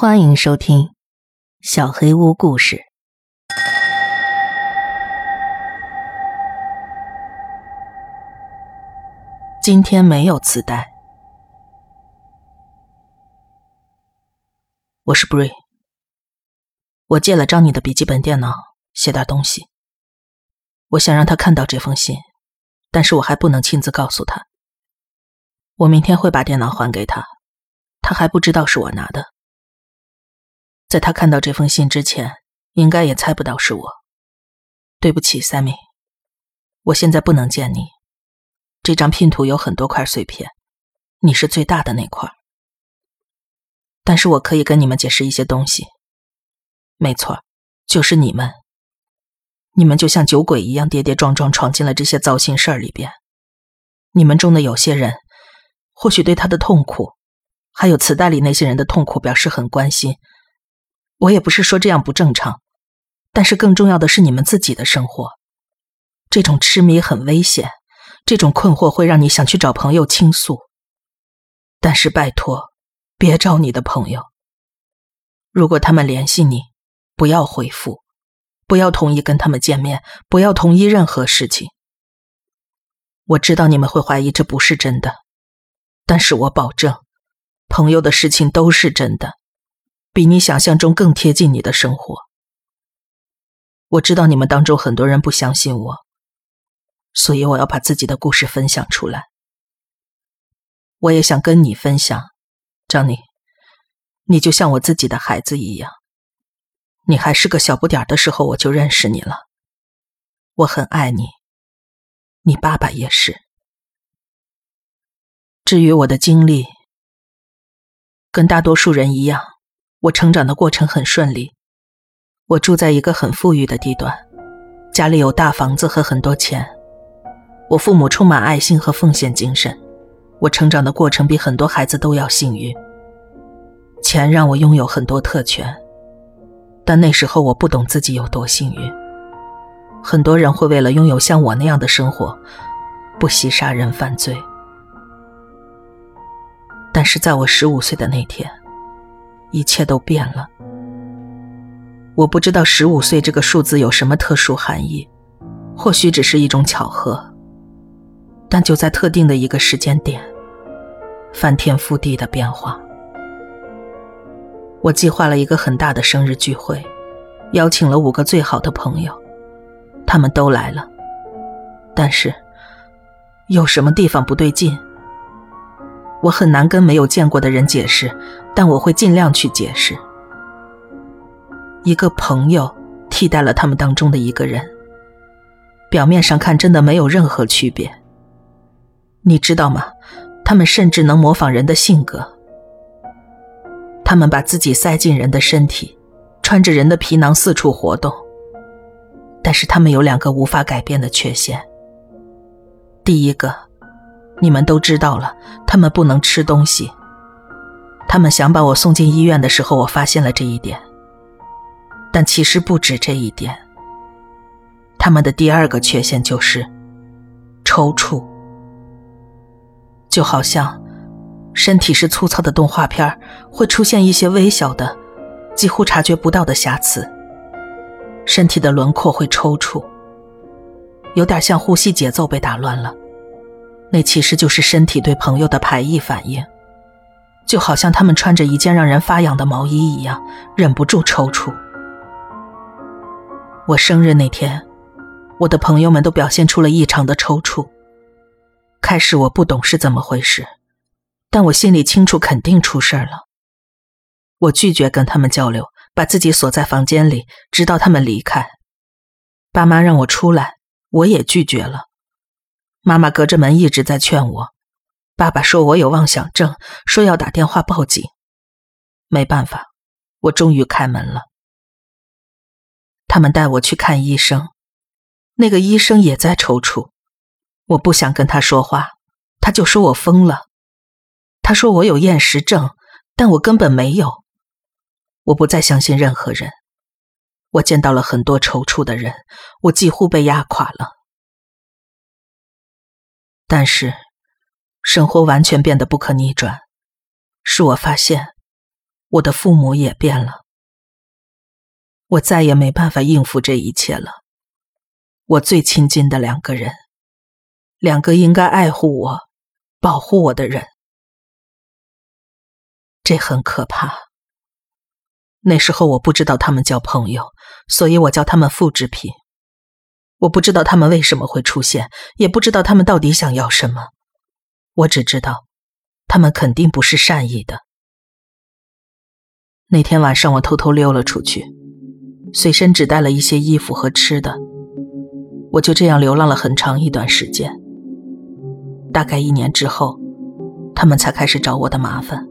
欢迎收听《小黑屋故事》。今天没有磁带。我是 Bree，我借了张你的笔记本电脑写点东西。我想让他看到这封信，但是我还不能亲自告诉他。我明天会把电脑还给他，他还不知道是我拿的。在他看到这封信之前，应该也猜不到是我。对不起，Sammy，我现在不能见你。这张拼图有很多块碎片，你是最大的那块。但是我可以跟你们解释一些东西。没错，就是你们。你们就像酒鬼一样跌跌撞撞闯进了这些糟心事儿里边。你们中的有些人，或许对他的痛苦，还有磁带里那些人的痛苦表示很关心。我也不是说这样不正常，但是更重要的是你们自己的生活。这种痴迷很危险，这种困惑会让你想去找朋友倾诉。但是拜托，别找你的朋友。如果他们联系你，不要回复，不要同意跟他们见面，不要同意任何事情。我知道你们会怀疑这不是真的，但是我保证，朋友的事情都是真的。比你想象中更贴近你的生活。我知道你们当中很多人不相信我，所以我要把自己的故事分享出来。我也想跟你分享，张妮，你就像我自己的孩子一样。你还是个小不点的时候，我就认识你了。我很爱你，你爸爸也是。至于我的经历，跟大多数人一样。我成长的过程很顺利，我住在一个很富裕的地段，家里有大房子和很多钱。我父母充满爱心和奉献精神，我成长的过程比很多孩子都要幸运。钱让我拥有很多特权，但那时候我不懂自己有多幸运。很多人会为了拥有像我那样的生活，不惜杀人犯罪。但是在我十五岁的那天。一切都变了。我不知道十五岁这个数字有什么特殊含义，或许只是一种巧合。但就在特定的一个时间点，翻天覆地的变化。我计划了一个很大的生日聚会，邀请了五个最好的朋友，他们都来了。但是，有什么地方不对劲？我很难跟没有见过的人解释，但我会尽量去解释。一个朋友替代了他们当中的一个人，表面上看真的没有任何区别。你知道吗？他们甚至能模仿人的性格。他们把自己塞进人的身体，穿着人的皮囊四处活动。但是他们有两个无法改变的缺陷。第一个。你们都知道了，他们不能吃东西。他们想把我送进医院的时候，我发现了这一点。但其实不止这一点。他们的第二个缺陷就是抽搐，就好像身体是粗糙的动画片，会出现一些微小的、几乎察觉不到的瑕疵。身体的轮廓会抽搐，有点像呼吸节奏被打乱了。那其实就是身体对朋友的排异反应，就好像他们穿着一件让人发痒的毛衣一样，忍不住抽搐。我生日那天，我的朋友们都表现出了异常的抽搐。开始我不懂是怎么回事，但我心里清楚，肯定出事了。我拒绝跟他们交流，把自己锁在房间里，直到他们离开。爸妈让我出来，我也拒绝了。妈妈隔着门一直在劝我，爸爸说我有妄想症，说要打电话报警。没办法，我终于开门了。他们带我去看医生，那个医生也在抽搐。我不想跟他说话，他就说我疯了。他说我有厌食症，但我根本没有。我不再相信任何人。我见到了很多抽搐的人，我几乎被压垮了。但是，生活完全变得不可逆转。是我发现，我的父母也变了。我再也没办法应付这一切了。我最亲近的两个人，两个应该爱护我、保护我的人，这很可怕。那时候我不知道他们交朋友，所以我叫他们复制品。我不知道他们为什么会出现，也不知道他们到底想要什么。我只知道，他们肯定不是善意的。那天晚上，我偷偷溜了出去，随身只带了一些衣服和吃的。我就这样流浪了很长一段时间。大概一年之后，他们才开始找我的麻烦。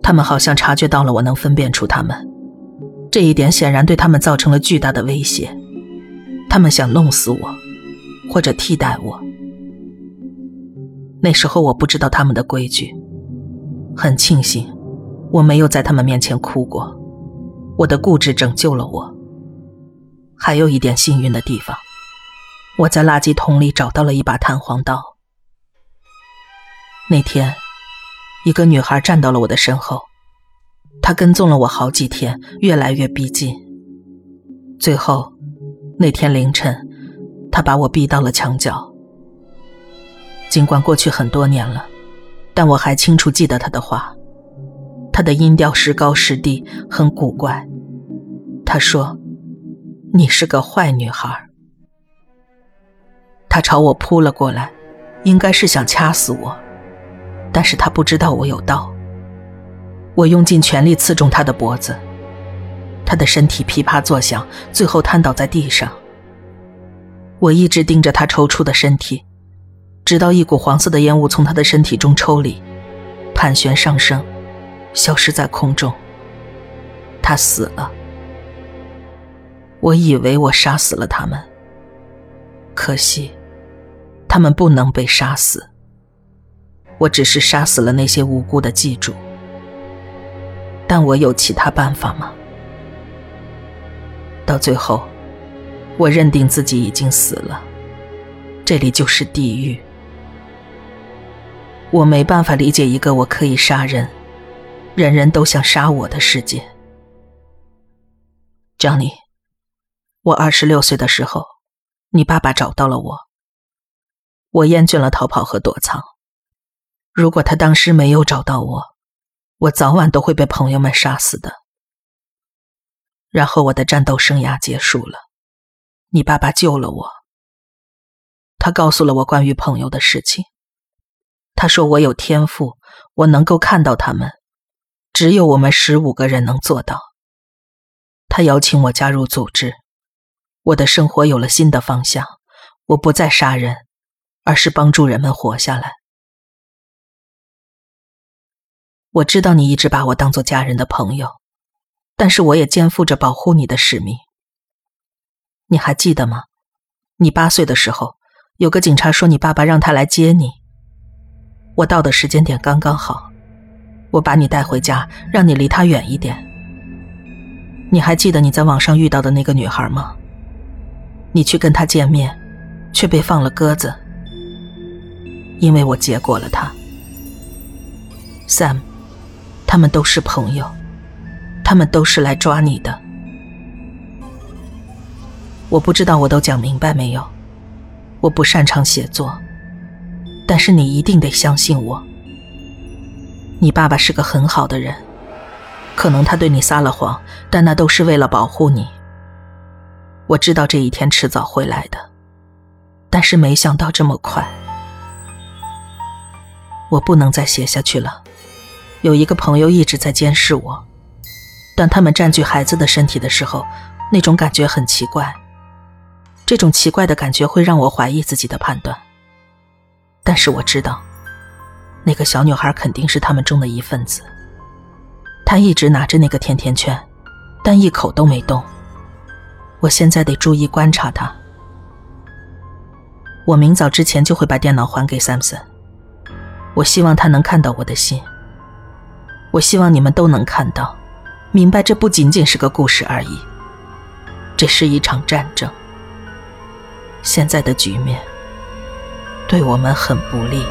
他们好像察觉到了我能分辨出他们，这一点显然对他们造成了巨大的威胁。他们想弄死我，或者替代我。那时候我不知道他们的规矩，很庆幸我没有在他们面前哭过。我的固执拯救了我。还有一点幸运的地方，我在垃圾桶里找到了一把弹簧刀。那天，一个女孩站到了我的身后，她跟踪了我好几天，越来越逼近，最后。那天凌晨，她把我逼到了墙角。尽管过去很多年了，但我还清楚记得他的话。他的音调时高时低，很古怪。他说：“你是个坏女孩。”他朝我扑了过来，应该是想掐死我，但是他不知道我有刀。我用尽全力刺中他的脖子。他的身体噼啪作响，最后瘫倒在地上。我一直盯着他抽搐的身体，直到一股黄色的烟雾从他的身体中抽离，盘旋上升，消失在空中。他死了。我以为我杀死了他们，可惜，他们不能被杀死。我只是杀死了那些无辜的祭主。但我有其他办法吗？到最后，我认定自己已经死了，这里就是地狱。我没办法理解一个我可以杀人，人人都想杀我的世界。Johnny，我二十六岁的时候，你爸爸找到了我。我厌倦了逃跑和躲藏。如果他当时没有找到我，我早晚都会被朋友们杀死的。然后我的战斗生涯结束了，你爸爸救了我。他告诉了我关于朋友的事情，他说我有天赋，我能够看到他们，只有我们十五个人能做到。他邀请我加入组织，我的生活有了新的方向，我不再杀人，而是帮助人们活下来。我知道你一直把我当做家人的朋友。但是我也肩负着保护你的使命。你还记得吗？你八岁的时候，有个警察说你爸爸让他来接你。我到的时间点刚刚好，我把你带回家，让你离他远一点。你还记得你在网上遇到的那个女孩吗？你去跟她见面，却被放了鸽子，因为我结果了她。Sam，他们都是朋友。他们都是来抓你的，我不知道我都讲明白没有。我不擅长写作，但是你一定得相信我。你爸爸是个很好的人，可能他对你撒了谎，但那都是为了保护你。我知道这一天迟早会来的，但是没想到这么快。我不能再写下去了，有一个朋友一直在监视我。当他们占据孩子的身体的时候，那种感觉很奇怪。这种奇怪的感觉会让我怀疑自己的判断。但是我知道，那个小女孩肯定是他们中的一份子。她一直拿着那个甜甜圈，但一口都没动。我现在得注意观察她。我明早之前就会把电脑还给 Samson。我希望他能看到我的信。我希望你们都能看到。明白，这不仅仅是个故事而已，这是一场战争。现在的局面对我们很不利。